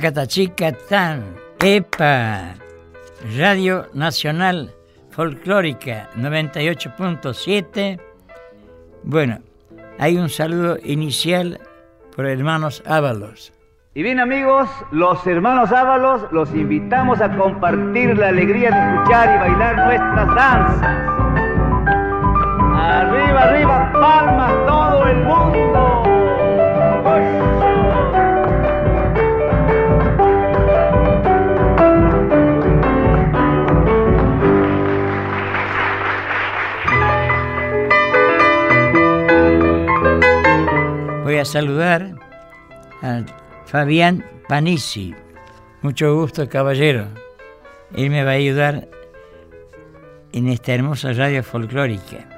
Catachicatán, EPA, Radio Nacional Folclórica 98.7. Bueno, hay un saludo inicial por hermanos Ábalos. Y bien amigos, los hermanos Ábalos los invitamos a compartir la alegría de escuchar y bailar nuestras danzas. Arriba, arriba, palmas todo el mundo. A saludar a Fabián Panisi. Mucho gusto, caballero. Él me va a ayudar en esta hermosa radio folclórica.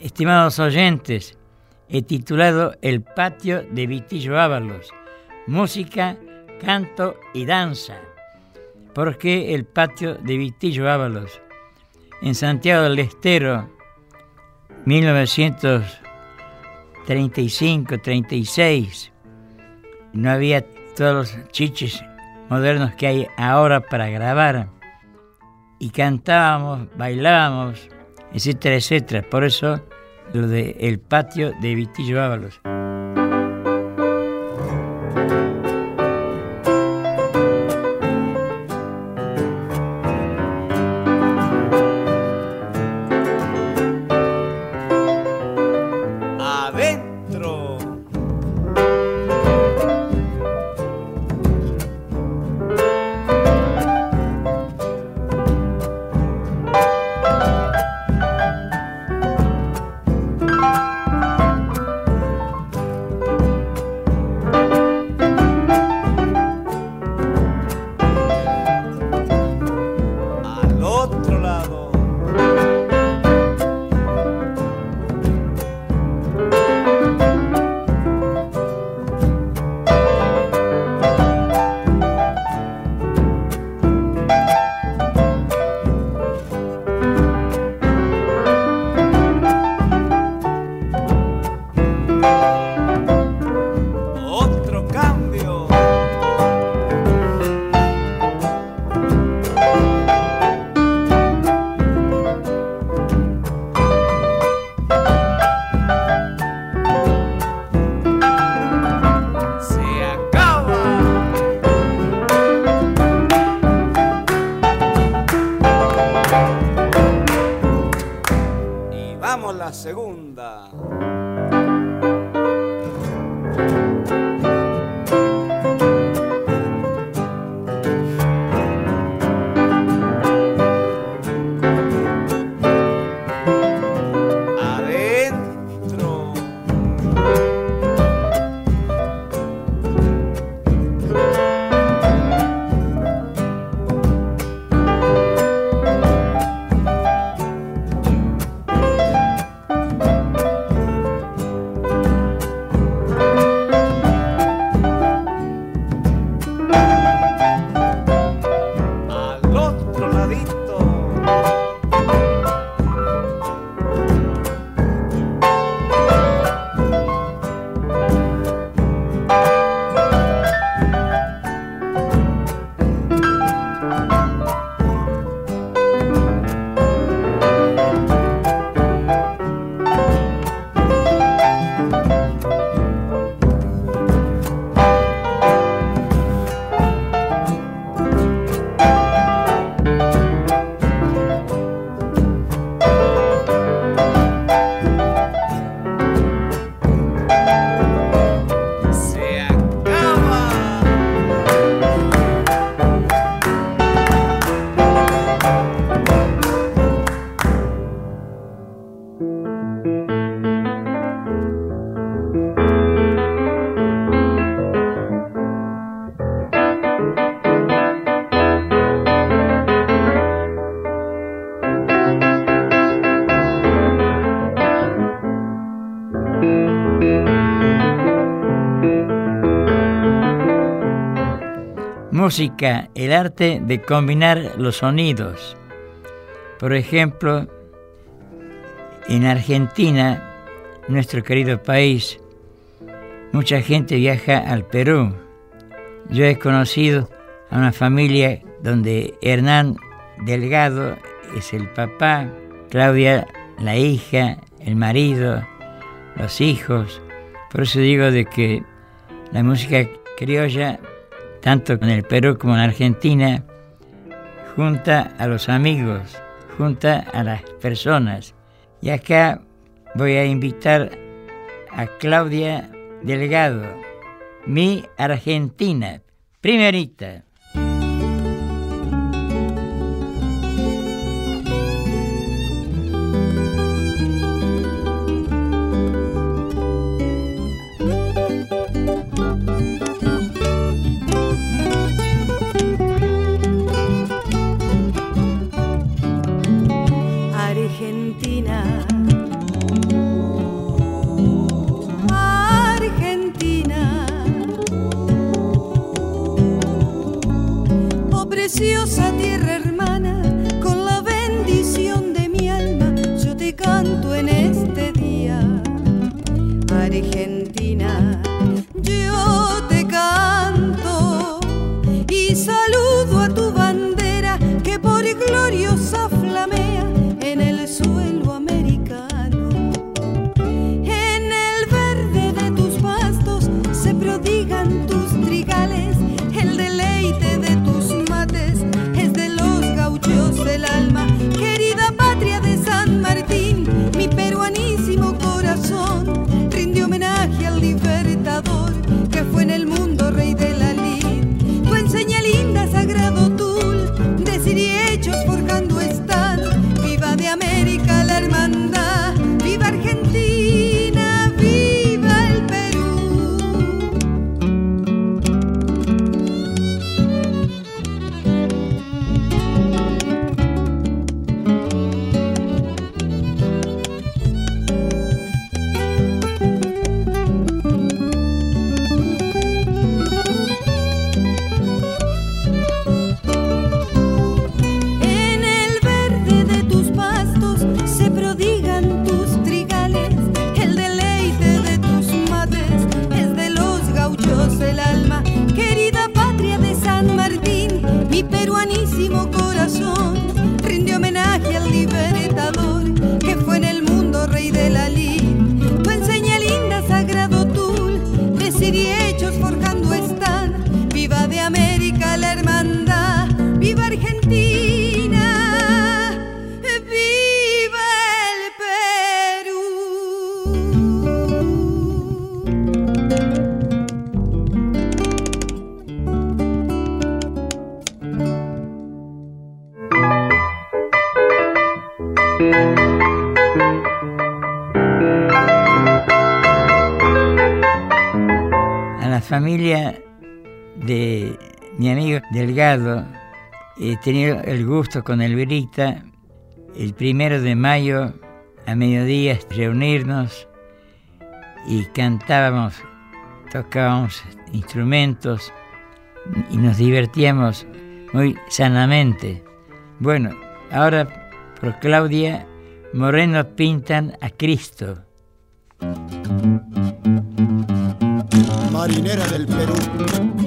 Estimados oyentes, he titulado El patio de Vitillo Ábalos, música, canto y danza. ¿Por qué el patio de Vitillo Ábalos? En Santiago del Estero, 1900 35, 36. No había todos los chiches modernos que hay ahora para grabar. Y cantábamos, bailábamos, etcétera, etcétera. Por eso lo de El Patio de Vitillo Ábalos. Música, el arte de combinar los sonidos. Por ejemplo, en Argentina, nuestro querido país, mucha gente viaja al Perú. Yo he conocido a una familia donde Hernán Delgado es el papá, Claudia la hija, el marido, los hijos. Por eso digo de que la música criolla, tanto en el Perú como en Argentina, junta a los amigos, junta a las personas. Y acá voy a invitar a Claudia Delgado, mi Argentina, primerita. Familia de mi amigo Delgado he tenido el gusto con Elvirita el primero de mayo a mediodía reunirnos y cantábamos, tocábamos instrumentos y nos divertíamos muy sanamente. Bueno, ahora por Claudia Moreno pintan a Cristo. Marinera del Perú.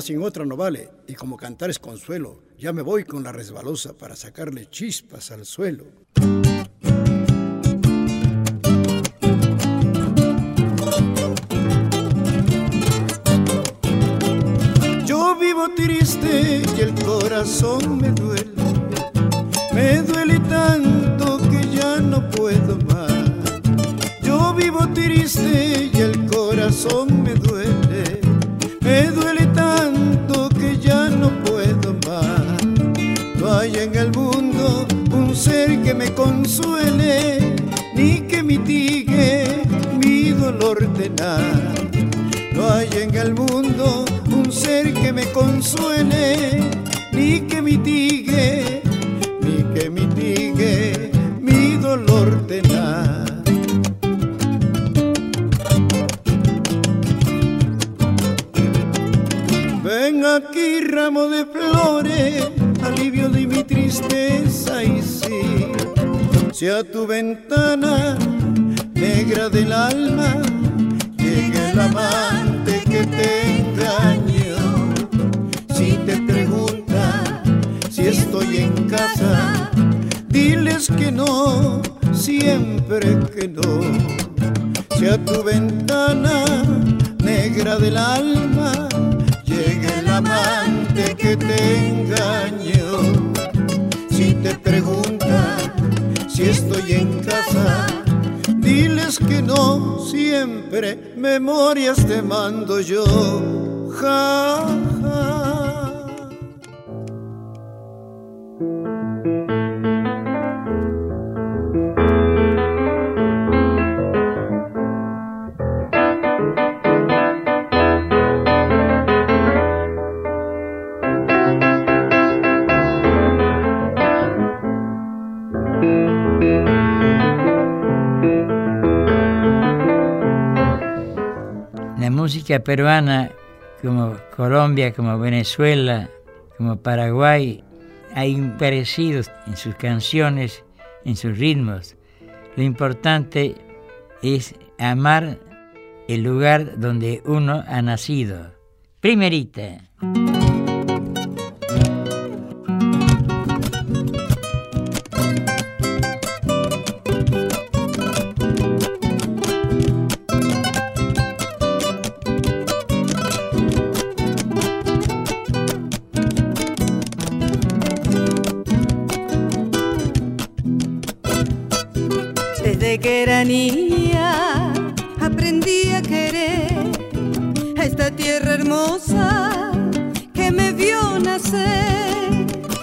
Sin otra no vale, y como cantar es consuelo, ya me voy con la resbalosa para sacarle chispas al suelo. Yo vivo triste y el corazón me duele, me duele tanto que ya no puedo más. Yo vivo triste y el corazón me duele, que me consuele, ni que mitigue mi dolor tenaz. No hay en el mundo un ser que me consuele, ni que mitigue, ni que mitigue mi dolor tenaz. Ven aquí ramo de flores, alivio de mi tristeza y sí, si a tu ventana negra del alma llega el amante que te engañó. Si te pregunta si estoy en casa, diles que no, siempre que no. Si a tu ventana negra del alma llega el amante que te engañó. Si estoy en casa, diles que no, siempre memorias te mando yo. Música peruana, como Colombia, como Venezuela, como Paraguay, hay un parecido en sus canciones, en sus ritmos. Lo importante es amar el lugar donde uno ha nacido. Primerita.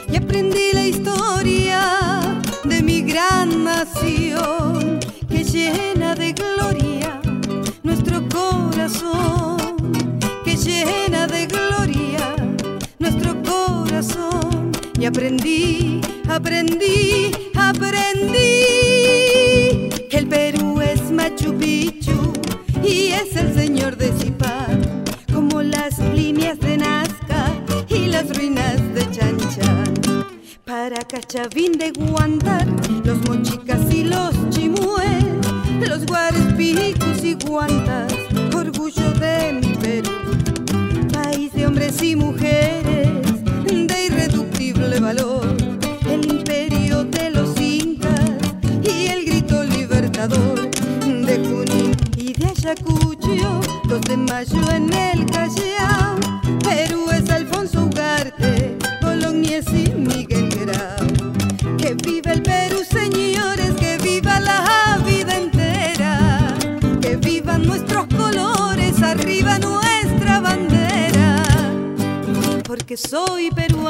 Y aprendí la historia de mi gran nación que llena de gloria nuestro corazón, que llena de gloria nuestro corazón. Y aprendí, aprendí, aprendí Para Cachavín de Guantar, los mochicas y los chimués, los guarespicus y guantas, orgullo de mi Perú, país de hombres y mujeres de irreductible valor, el imperio de los incas y el grito libertador de Junín y de Ayacucho, los de Mayo en el Callao, soy peruana,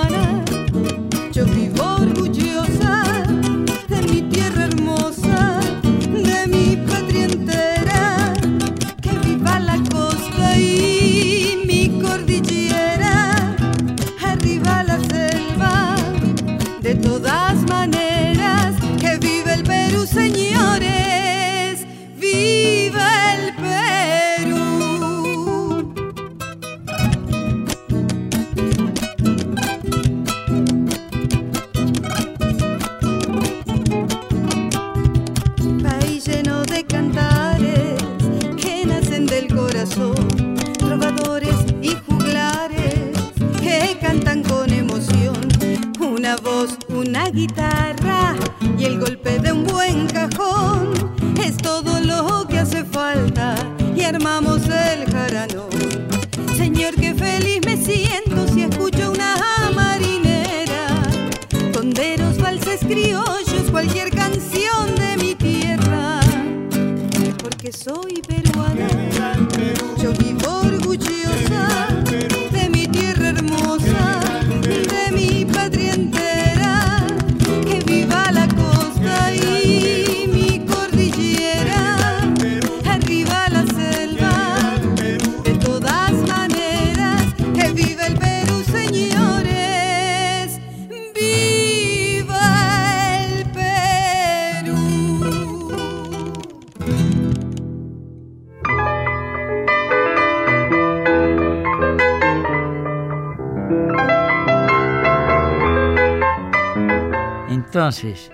Entonces,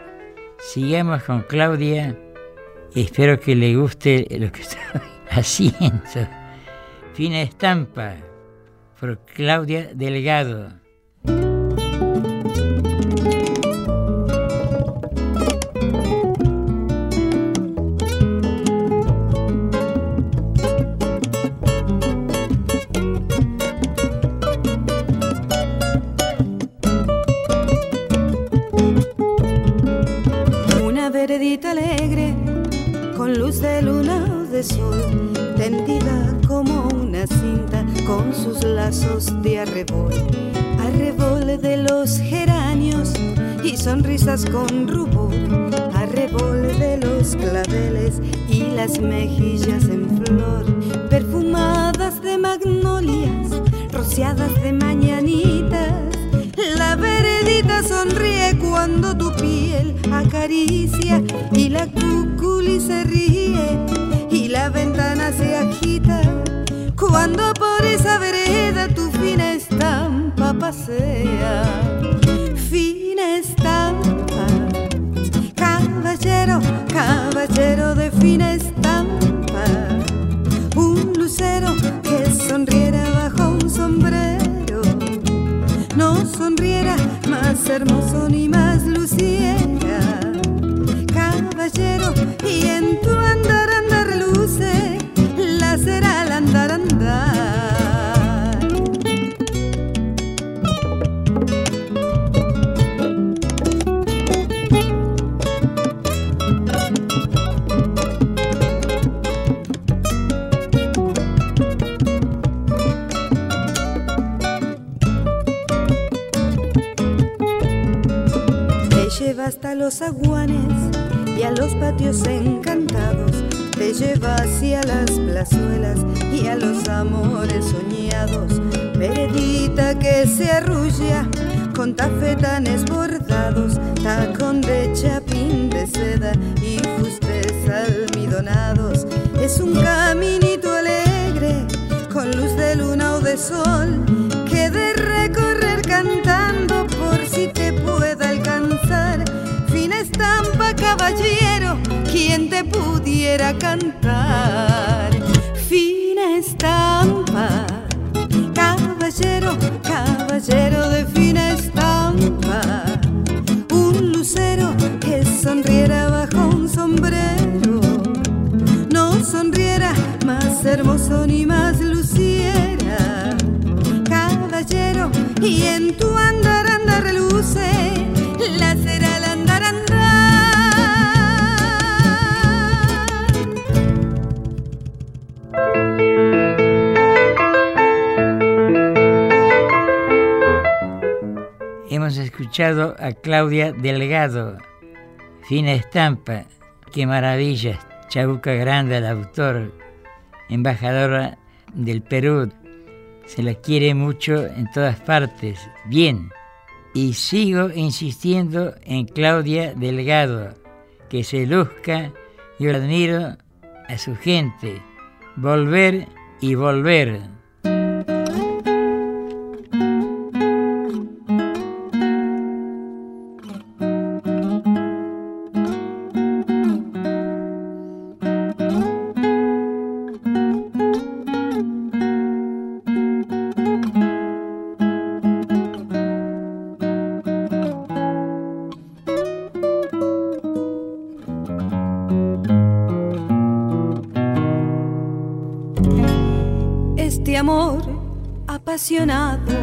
sigamos con Claudia. Espero que le guste lo que estoy haciendo. Fina estampa por Claudia Delgado. Sol, tendida como una cinta con sus lazos de arrebol. Arrebol de los geranios y sonrisas con rubor. Arrebol de los claveles y las mejillas en flor. Perfumadas de magnolias, rociadas de mañanitas. La veredita sonríe cuando tu piel acaricia y la cuculi se ríe la ventana se agita cuando por esa vereda tu fina estampa pasea. Fina estampa, caballero, caballero de fina estampa, un lucero que sonriera bajo un sombrero no sonriera más hermoso ni más luciera. Caballero, y en tu con tafetanes bordados, tacón de chapín de seda y fustes almidonados. Es un caminito alegre con luz de luna o de sol que de recorrer cantando por si te pueda alcanzar. Fina estampa, caballero, quien te pudiera cantar. Fina estampa, caballero, caballero de fina estampa. Un lucero que sonriera bajo un sombrero no sonriera más hermoso ni más luciera. Caballero, y en tu andar andar reluce Hemos escuchado a Claudia Delgado, fina estampa, qué maravilla, Chabuca Grande, el autor, embajadora del Perú, se la quiere mucho en todas partes, bien. Y sigo insistiendo en Claudia Delgado, que se luzca, yo admiro a su gente, volver y volver. Amor apasionado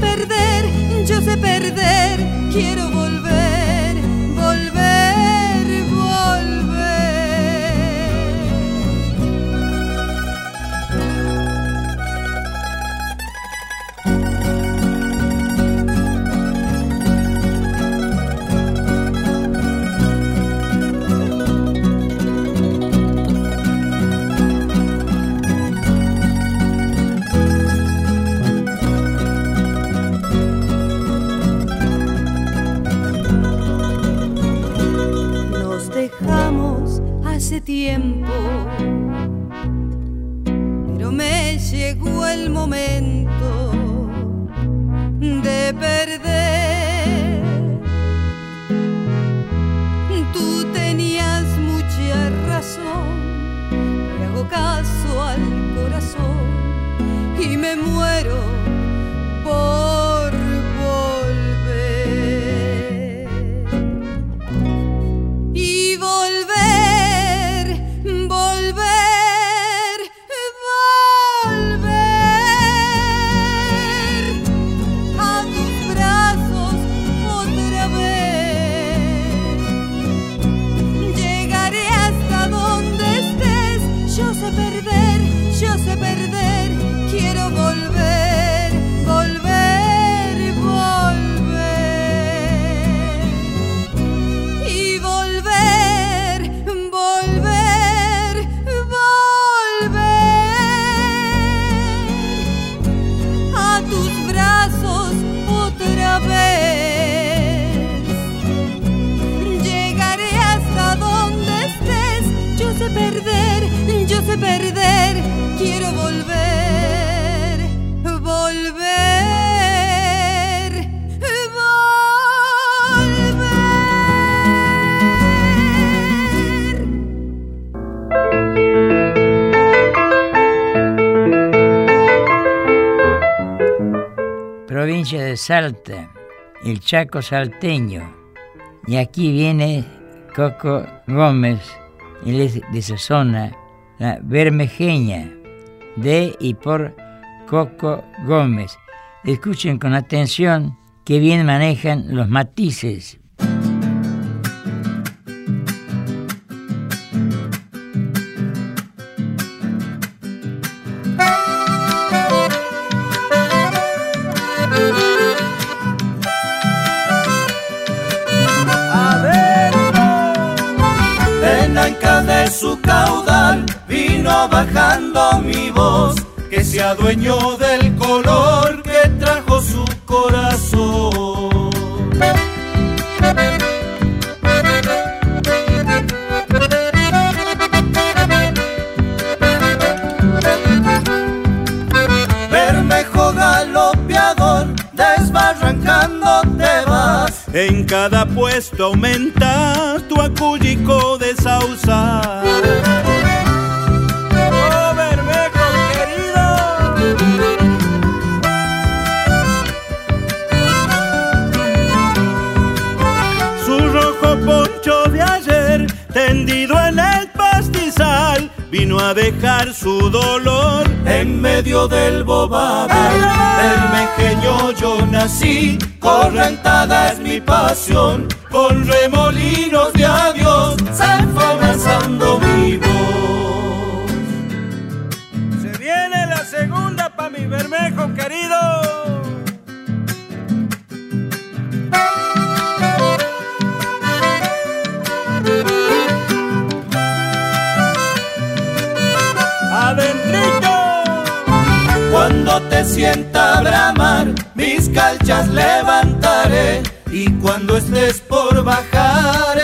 perder, yo sé perder. Quiero Salta, el Chaco salteño. Y aquí viene Coco Gómez, él es de esa zona, la bermejeña, de y por Coco Gómez. Escuchen con atención que bien manejan los matices. Bajando mi voz, que se adueñó del color que trajo su corazón. Bermejo galopeador, desbarrancando En cada puesto aumenta tu acullico de vino a dejar su dolor en medio del bobado. Bermejeño yo nací, correntada es mi pasión, con remolinos de adiós se fue avanzando mi voz. Se viene la segunda pa' mi Bermejo querido. Te sienta bramar, mis calchas levantaré. Y cuando estés por bajar,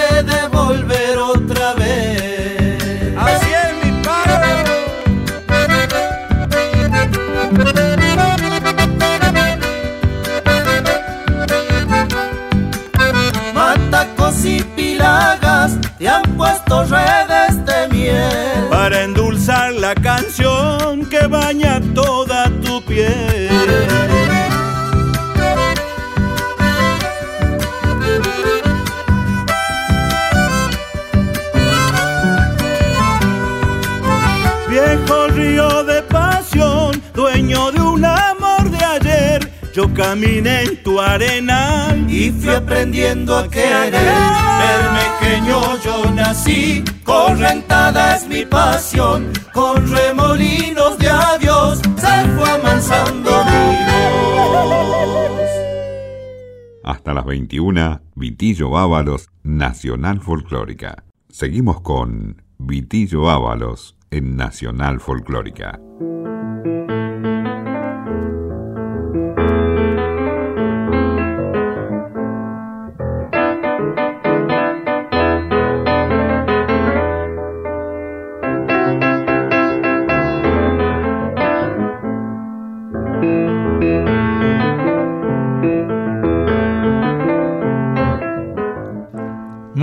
caminé en tu arena y fui aprendiendo a querer. Bermejeño yo nací, correntada es mi pasión, con remolinos de adiós se fue amansando mi voz. Hasta las 21, Vitillo Ábalos, Nacional Folclórica. Seguimos con Vitillo Ábalos en Nacional Folclórica.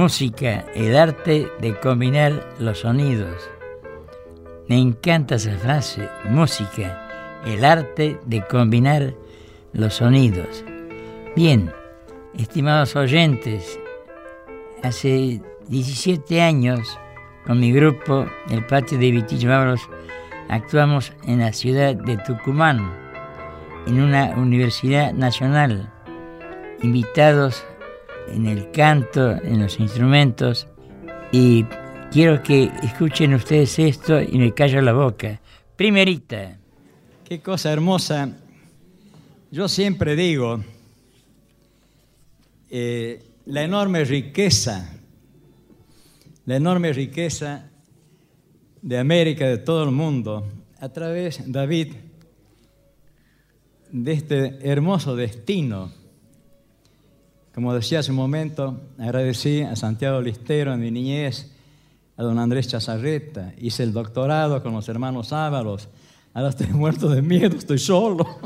Música, el arte de combinar los sonidos. Me encanta esa frase, música, el arte de combinar los sonidos. Bien, estimados oyentes, hace 17 años con mi grupo, el Patio de Vitillo Ábalos, actuamos en la ciudad de Tucumán, en una universidad nacional, invitados en el canto, en los instrumentos, y quiero que escuchen ustedes esto y me callo la boca. Primerita. Qué cosa hermosa. Yo siempre digo, eh, la enorme riqueza, la enorme riqueza de América, de todo el mundo, a través, David, de este hermoso destino. Como decía hace un momento, agradecí a Santiago Listero en mi niñez, a don Andrés Chazarreta, hice el doctorado con los hermanos Ábalos, ahora estoy muerto de miedo, estoy solo,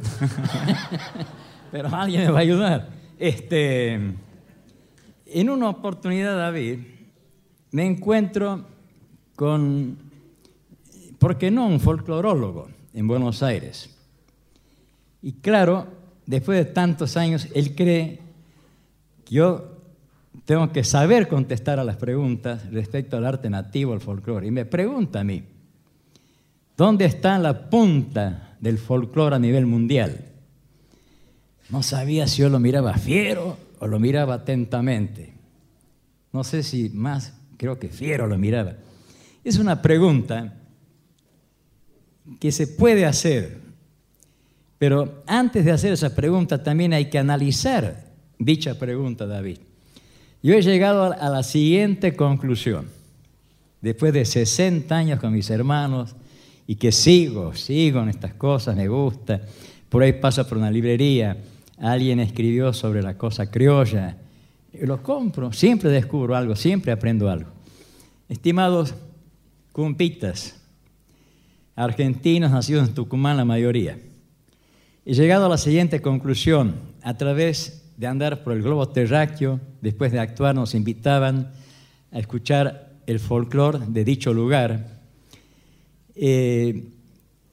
pero alguien me va a ayudar. Este, en una oportunidad, David, me encuentro con, ¿por qué no?, un folclorólogo en Buenos Aires. Y claro, después de tantos años, él cree yo tengo que saber contestar a las preguntas respecto al arte nativo, al folclore. Y me pregunta a mí, ¿dónde está la punta del folclore a nivel mundial? No sabía si yo lo miraba fiero o lo miraba atentamente. No sé si más, creo que fiero lo miraba. Es una pregunta que se puede hacer, pero antes de hacer esa pregunta también hay que analizar dicha pregunta, David. Yo he llegado a la siguiente conclusión, después de 60 años con mis hermanos y que sigo, sigo en estas cosas, me gusta. Por ahí paso por una librería, alguien escribió sobre la cosa criolla, lo compro, siempre descubro algo, siempre aprendo algo. Estimados cumpitas, argentinos nacidos en Tucumán la mayoría, he llegado a la siguiente conclusión a través de andar por el globo terráqueo, después de actuar, nos invitaban a escuchar el folclore de dicho lugar. Eh,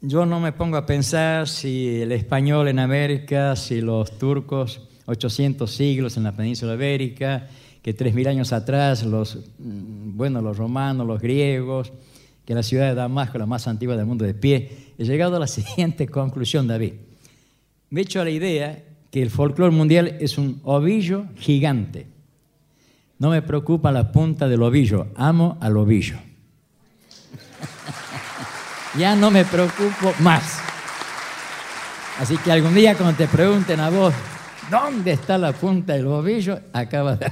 yo no me pongo a pensar si el español en América, si los turcos 800 siglos en la península ibérica, que 3.000 años atrás los, mm, bueno, los romanos, los griegos, que la ciudad de Damasco, la más antigua del mundo de pie. He llegado a la siguiente conclusión, David. Me he hecho a la idea que el folclore mundial es un ovillo gigante. No me preocupa la punta del ovillo, amo al ovillo. ya no me preocupo más. Así que algún día cuando te pregunten a vos, ¿dónde está la punta del ovillo? Acaba de...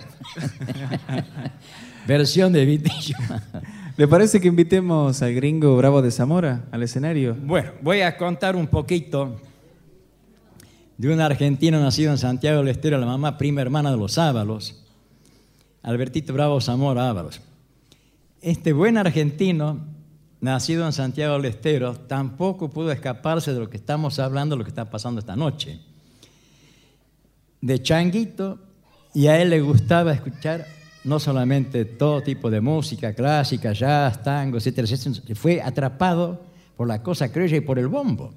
Versión de Vitillo. ¿Le parece que invitemos al gringo Bravo de Zamora al escenario? Bueno, voy a contar un poquito de un argentino nacido en Santiago del Estero, la mamá prima hermana de los Ábalos, Albertito Bravo Zamora Ábalos. Este buen argentino, nacido en Santiago del Estero, tampoco pudo escaparse de lo que estamos hablando, lo que está pasando esta noche. De changuito, y a él le gustaba escuchar no solamente todo tipo de música clásica, jazz, tango, etcétera, etcétera, fue atrapado por la cosa criolla y por el bombo.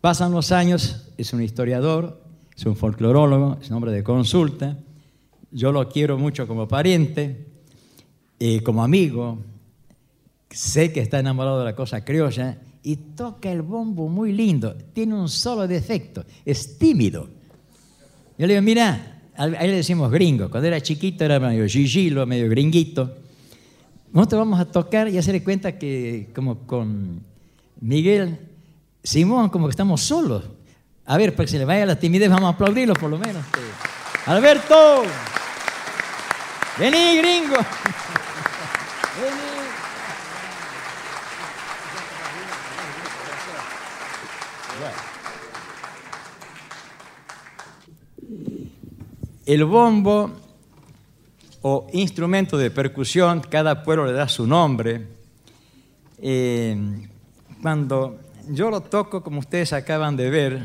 Pasan los años, es un historiador, es un folclorólogo, es un hombre de consulta. Yo lo quiero mucho como pariente, eh, como amigo. Sé que está enamorado de la cosa criolla y toca el bombo muy lindo. Tiene un solo defecto, es tímido. Yo le digo, mira, ahí le decimos gringo. Cuando era chiquito era medio gigilo, medio gringuito. Nosotros vamos a tocar y hacer cuenta que como con Miguel Simón, como que estamos solos. A ver, para que se le vaya la timidez, vamos a aplaudirlo por lo menos. Alberto, vení, gringo. Vení. El bombo o instrumento de percusión, cada pueblo le da su nombre. Eh, cuando yo lo toco como ustedes acaban de ver,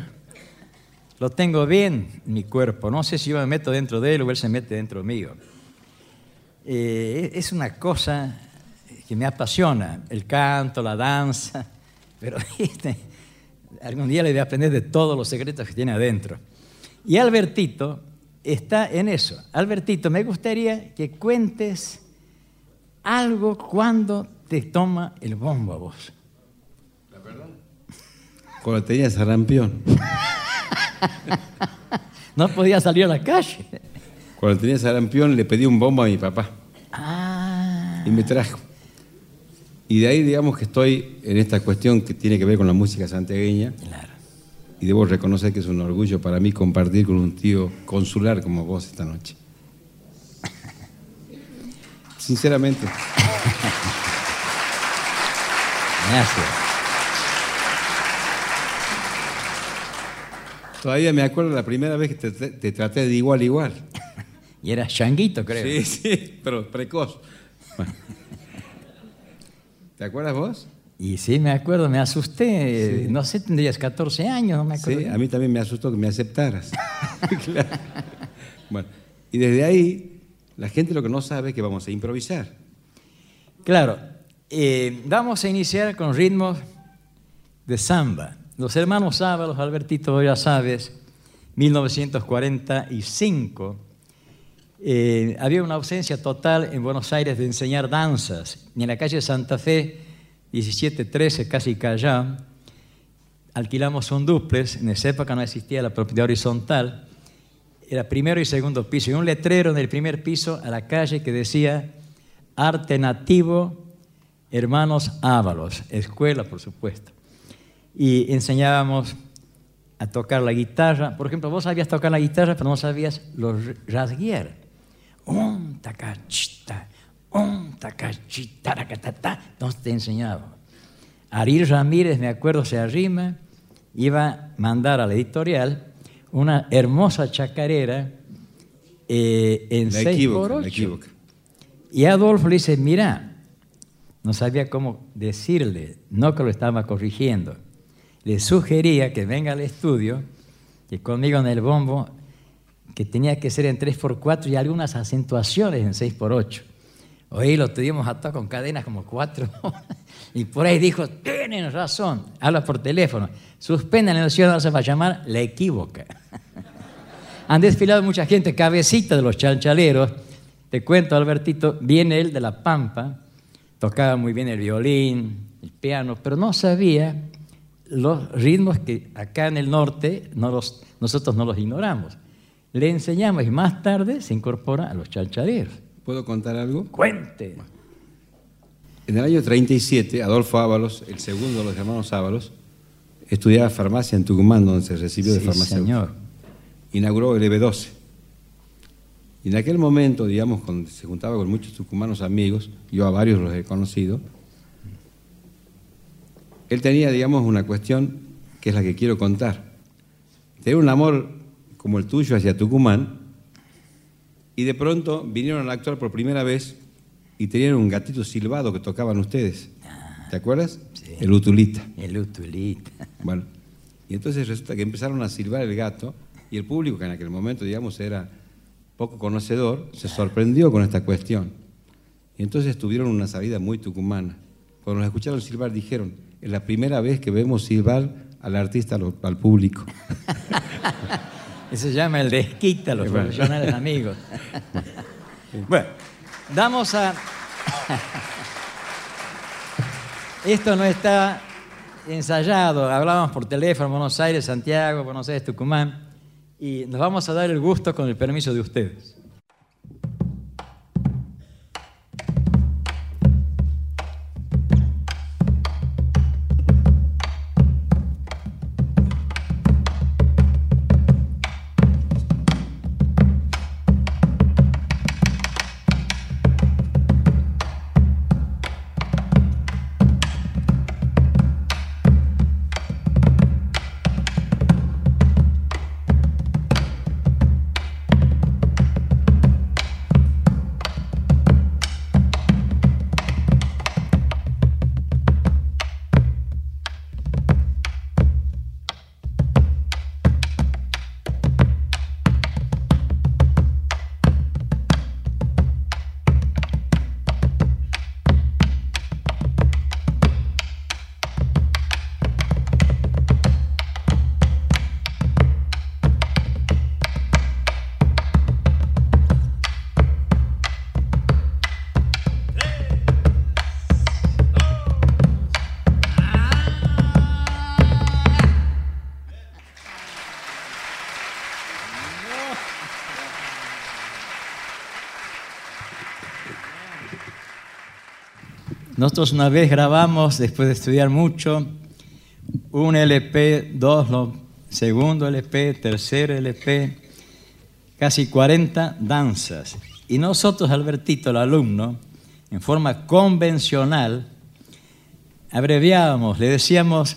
lo tengo bien en mi cuerpo. No sé si yo me meto dentro de él o él se mete dentro mío. Eh, es una cosa que me apasiona, el canto, la danza, pero algún día le voy a aprender de todos los secretos que tiene adentro. Y Albertito está en eso. Albertito, me gustaría que cuentes algo cuando te toma el bombo a vos. Cuando tenía sarampión. no podía salir a la calle. Cuando tenía sarampión le pedí un bombo a mi papá. Ah. Y me trajo. Y de ahí digamos que estoy en esta cuestión que tiene que ver con la música santiagueña. Claro. Y debo reconocer que es un orgullo para mí compartir con un tío consular como vos esta noche. Sinceramente. Gracias. Todavía me acuerdo la primera vez que te, traté de igual igual. Y eras changuito, creo. Sí, sí, pero precoz. ¿Te acuerdas vos? Y sí, me acuerdo, me asusté. No sé, tendrías 14 años, no me acuerdo. Sí, a mí también me asustó que me aceptaras. Bueno, y desde ahí, la gente lo que no sabe es que vamos a improvisar. Claro, eh, vamos a iniciar con ritmos de samba. Los hermanos Ábalos, Albertito, ya sabes, 1945, eh, había una ausencia total en Buenos Aires de enseñar danzas. En la calle Santa Fe, 1713, casi Callao, alquilamos un duplex. En esa época no existía la propiedad horizontal. Era primero y segundo piso. Y un letrero en el primer piso a la calle que decía Arte Nativo, Hermanos Ábalos. Escuela, por supuesto y enseñábamos a tocar la guitarra. Por ejemplo, vos sabías tocar la guitarra, pero no sabías los rasguier. Un tacachita, un tacachita, Entonces te enseñaba. Ariel Ramírez, me acuerdo, se arrima, iba a mandar a la editorial una hermosa chacarera eh, en 6 por 8. Y Adolfo le dice, mira, no sabía cómo decirle, no que lo estaba corrigiendo le sugería que venga al estudio, que conmigo en el bombo que tenía que ser en 3x4 y algunas acentuaciones en 6x8. Hoy lo tuvimos atado con cadenas como cuatro. y por ahí dijo, tienen razón. Habla por teléfono. Suspendan el ciudad, se va a llamar La Equívoca. Han desfilado mucha gente, cabecita de los chanchaleros. Te cuento, Albertito, viene él de La Pampa, tocaba muy bien el violín, el piano, pero no sabía los ritmos que acá en el norte no los, nosotros no los ignoramos. Le enseñamos y más tarde se incorpora a los chanchaleros. ¿Puedo contar algo? Cuente. En el año 37, Adolfo Ábalos, el segundo de los hermanos Ábalos, estudiaba farmacia en Tucumán, donde se recibió de Sí, farmacéutico. señor. Inauguró el EB12. Y en aquel momento, digamos, cuando se juntaba con muchos tucumanos amigos, yo a varios los he conocido, él tenía, digamos, una cuestión que es la que quiero contar. Tenía un amor como el tuyo hacia Tucumán, y de pronto vinieron a actuar por primera vez y tenían un gatito silbado que tocaban ustedes. ¿Te acuerdas? El utulita. El utulita. Bueno, y entonces resulta que empezaron a silbar el gato y el público, que en aquel momento, digamos, era poco conocedor, se sorprendió con esta cuestión. Y entonces tuvieron una salida muy tucumana. Cuando nos escucharon silbar, dijeron, es la primera vez que vemos silbar al artista al, al público. Eso se llama el desquite a los Bueno. profesionales amigos. bueno, damos a... Esto no está ensayado. Hablábamos por teléfono, Buenos Aires, Santiago, Buenos Aires, Tucumán. Y nos vamos a dar el gusto con el permiso de ustedes. Nosotros una vez grabamos, después de estudiar mucho, un LP, dos, segundo LP, tercer LP, casi 40 danzas. Y nosotros, Albertito, el alumno, en forma convencional, abreviábamos, le decíamos,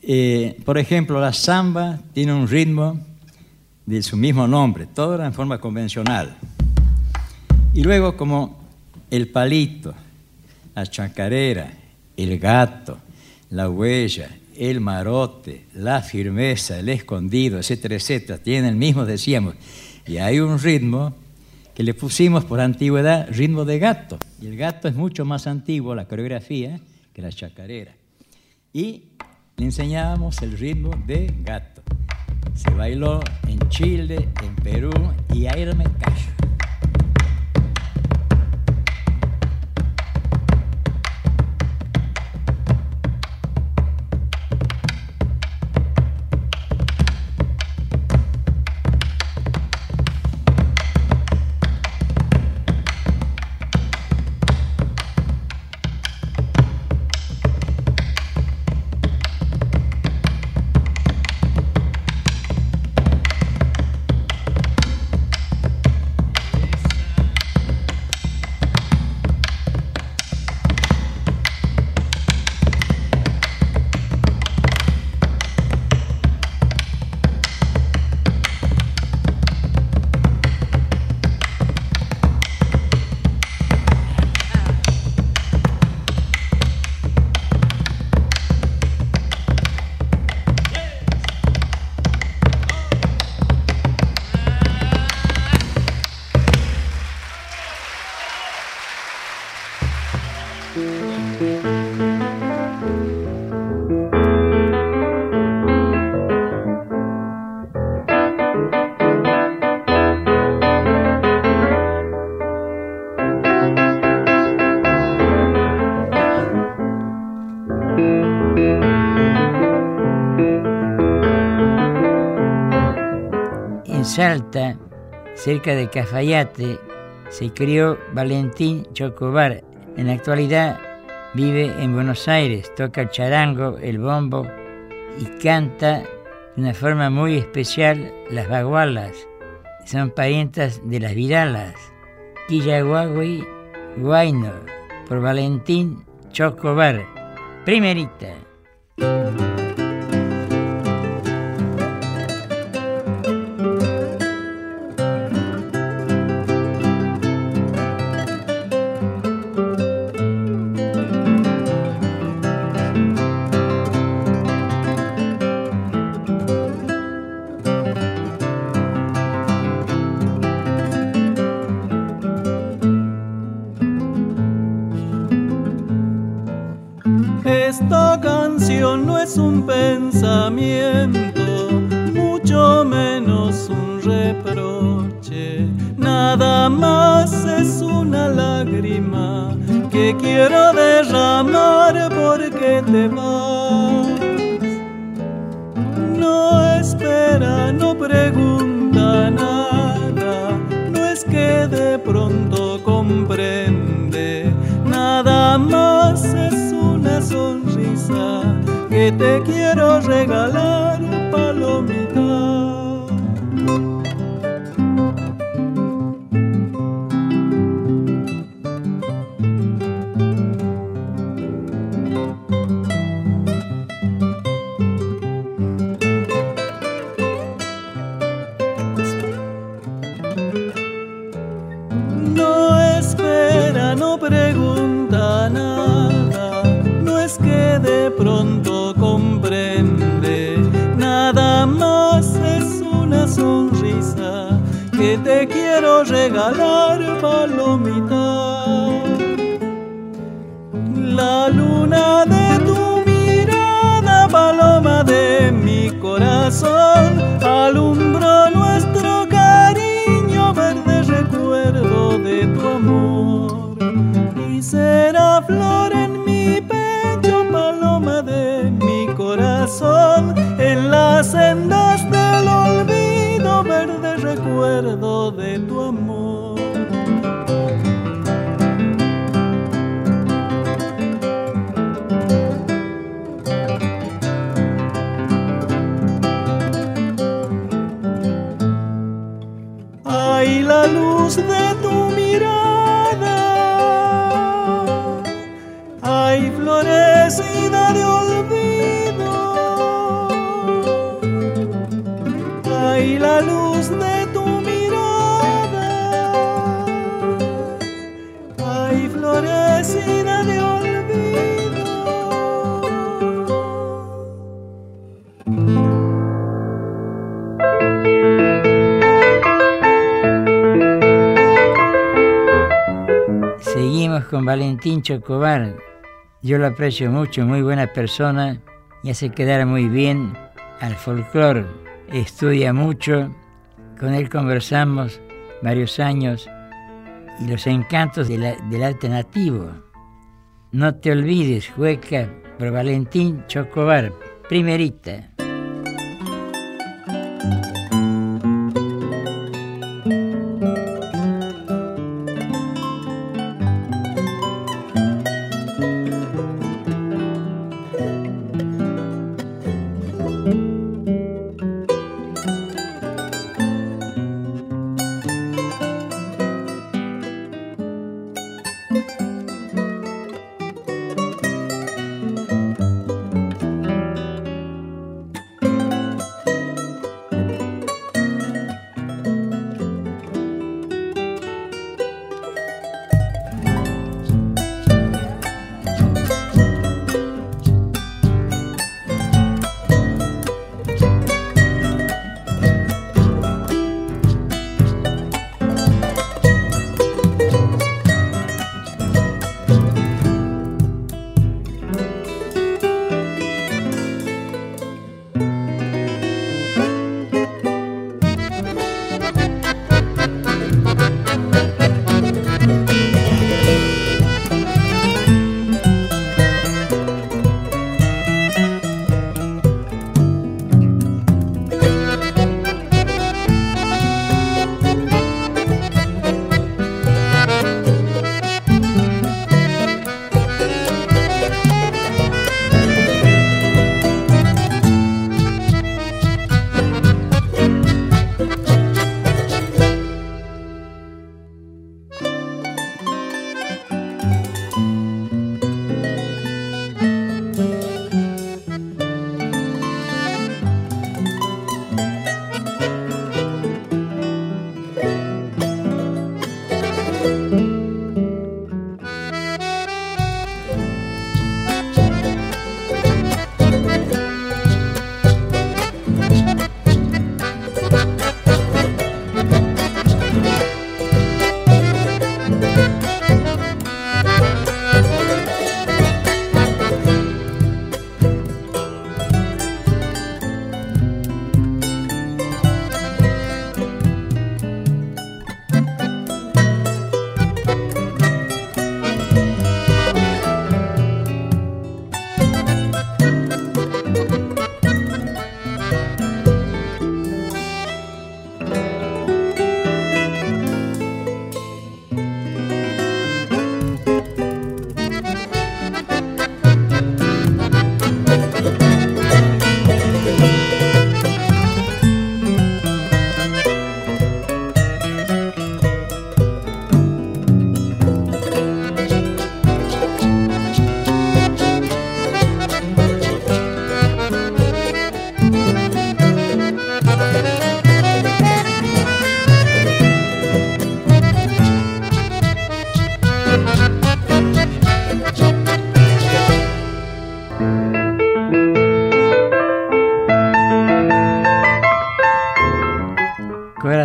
eh, por ejemplo, la samba tiene un ritmo de su mismo nombre, todo era en forma convencional. Y luego como el palito, la chacarera, el gato, la huella, el marote, la firmeza, el escondido, etcétera, etcétera, tienen el mismo, decíamos. Y hay un ritmo que le pusimos por antigüedad ritmo de gato. Y el gato es mucho más antiguo, la coreografía, que la chacarera. Y le enseñábamos el ritmo de gato. Se bailó en Chile, en Perú y ahí me callo. Cerca de Cafayate, se crió Valentín Chocobar. En la actualidad vive en Buenos Aires, toca el charango, el bombo y canta de una forma muy especial las bagualas. Son parientas de las viralas. Quillaguagui Guayno, por Valentín Chocobar. Primerita. Que te quiero regalar, palomita. La luna de tu mirada, paloma de mi corazón, alumbró nuestro cariño, verde recuerdo de tu amor. Y será flor en mi pecho, paloma de mi corazón, en las sendas del olvido, verde recuerdo de tu amor. Ay, la luz de tu con Valentín Chocobar. Yo lo aprecio mucho, muy buena persona y hace quedar muy bien al folclore. Estudia mucho, con él conversamos varios años y los encantos de la- del alternativo. No te olvides, Hueca, por Valentín Chocobar, primerita.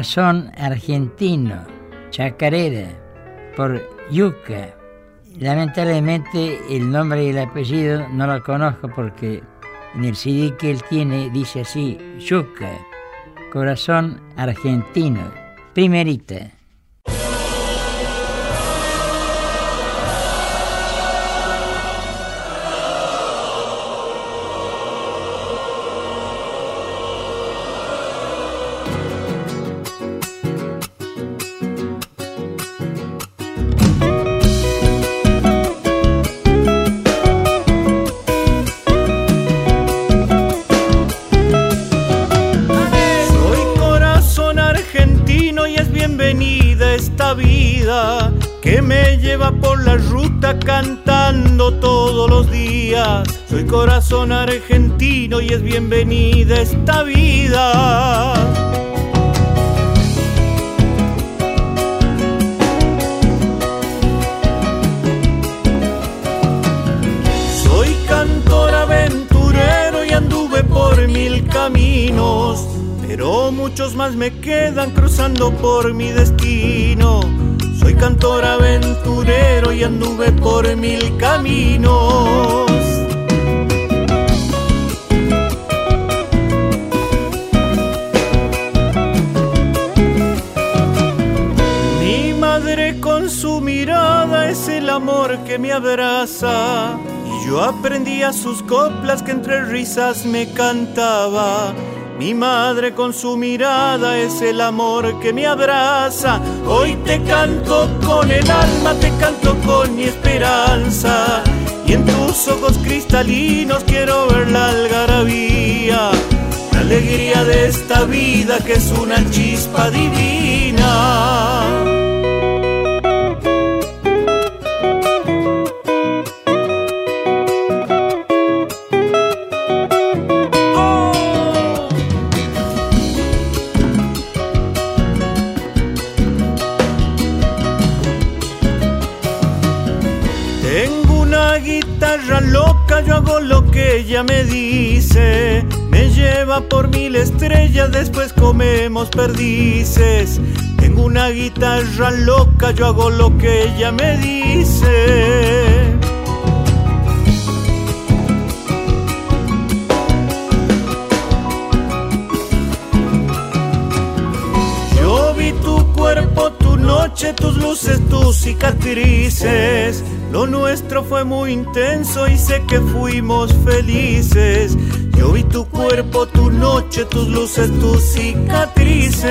Corazón Argentino, Chacarera, por Yuca. Lamentablemente el nombre y el apellido no lo conozco porque en el CD que él tiene dice así, Yuca, Corazón Argentino, primerita. Es bienvenida esta vida. Soy cantor aventurero y anduve por mil caminos, pero muchos más me quedan cruzando por mi destino. Soy cantor aventurero y anduve por mil caminos. Es el amor que me abraza. Y yo aprendí a sus coplas que entre risas me cantaba. Mi madre con su mirada es el amor que me abraza. Hoy te canto con el alma, te canto con mi esperanza. Y en tus ojos cristalinos quiero ver la algarabía. La alegría de esta vida que es una chispa divina. Perdices. Tengo una guitarra loca, yo hago lo que ella me dice. Yo vi tu cuerpo, tu noche, tus luces, tus cicatrices. Lo nuestro fue muy intenso y sé que fuimos felices. Yo vi tu cuerpo, tu noche, tus luces, tus cicatrices.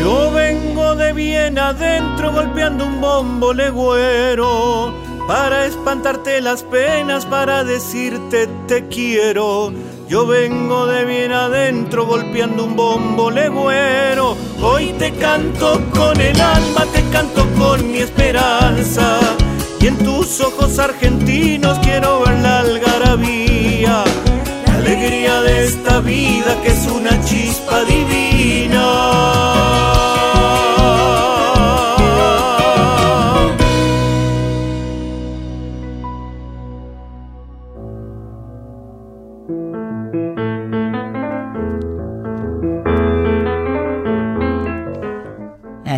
Yo vengo de bien adentro golpeando un bombo legüero para espantarte las penas, para decirte te quiero. Yo vengo de bien adentro golpeando un bombo legüero. Hoy te canto con el alma, te canto con mi esperanza. Y en tus ojos argentinos quiero ver la algarabía. La alegría de esta vida que es una chispa divina.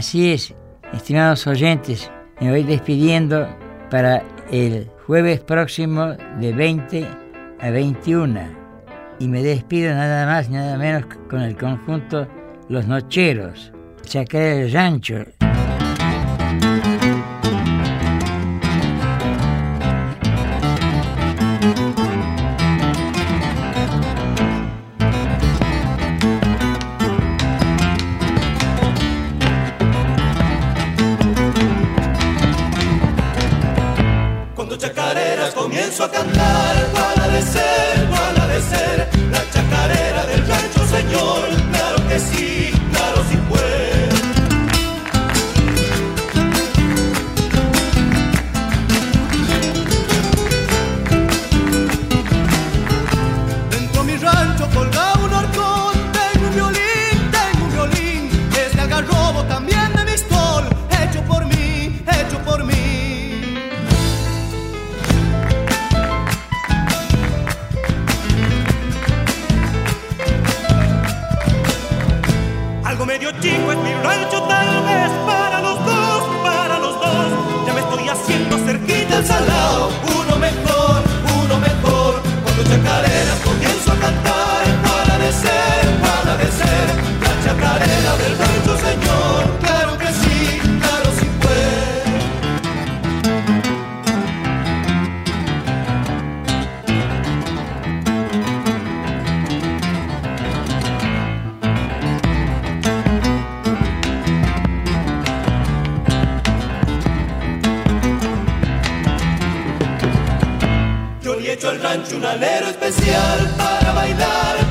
Así es, estimados oyentes, me voy despidiendo para el jueves próximo de 20 a 21 y me despido nada más, nada menos con el conjunto Los Nocheros, Chacarera del Rancho. un alero especial para bailar.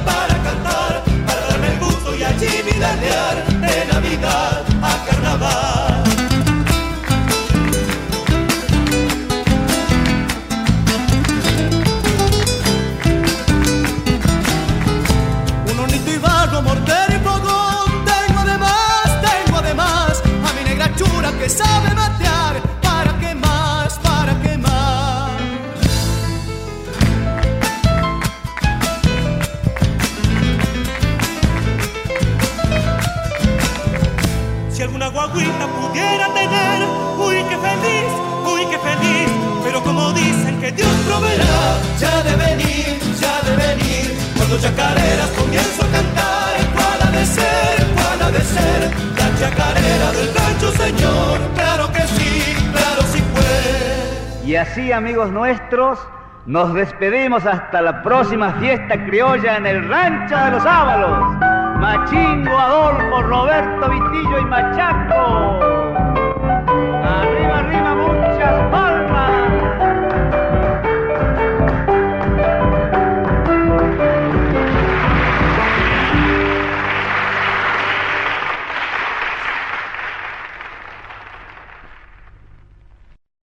amigos nuestros, nos despedimos hasta la próxima fiesta criolla en el Rancho de los Ábalos. Machingo, Adolfo, Roberto, Vitillo y Machaco.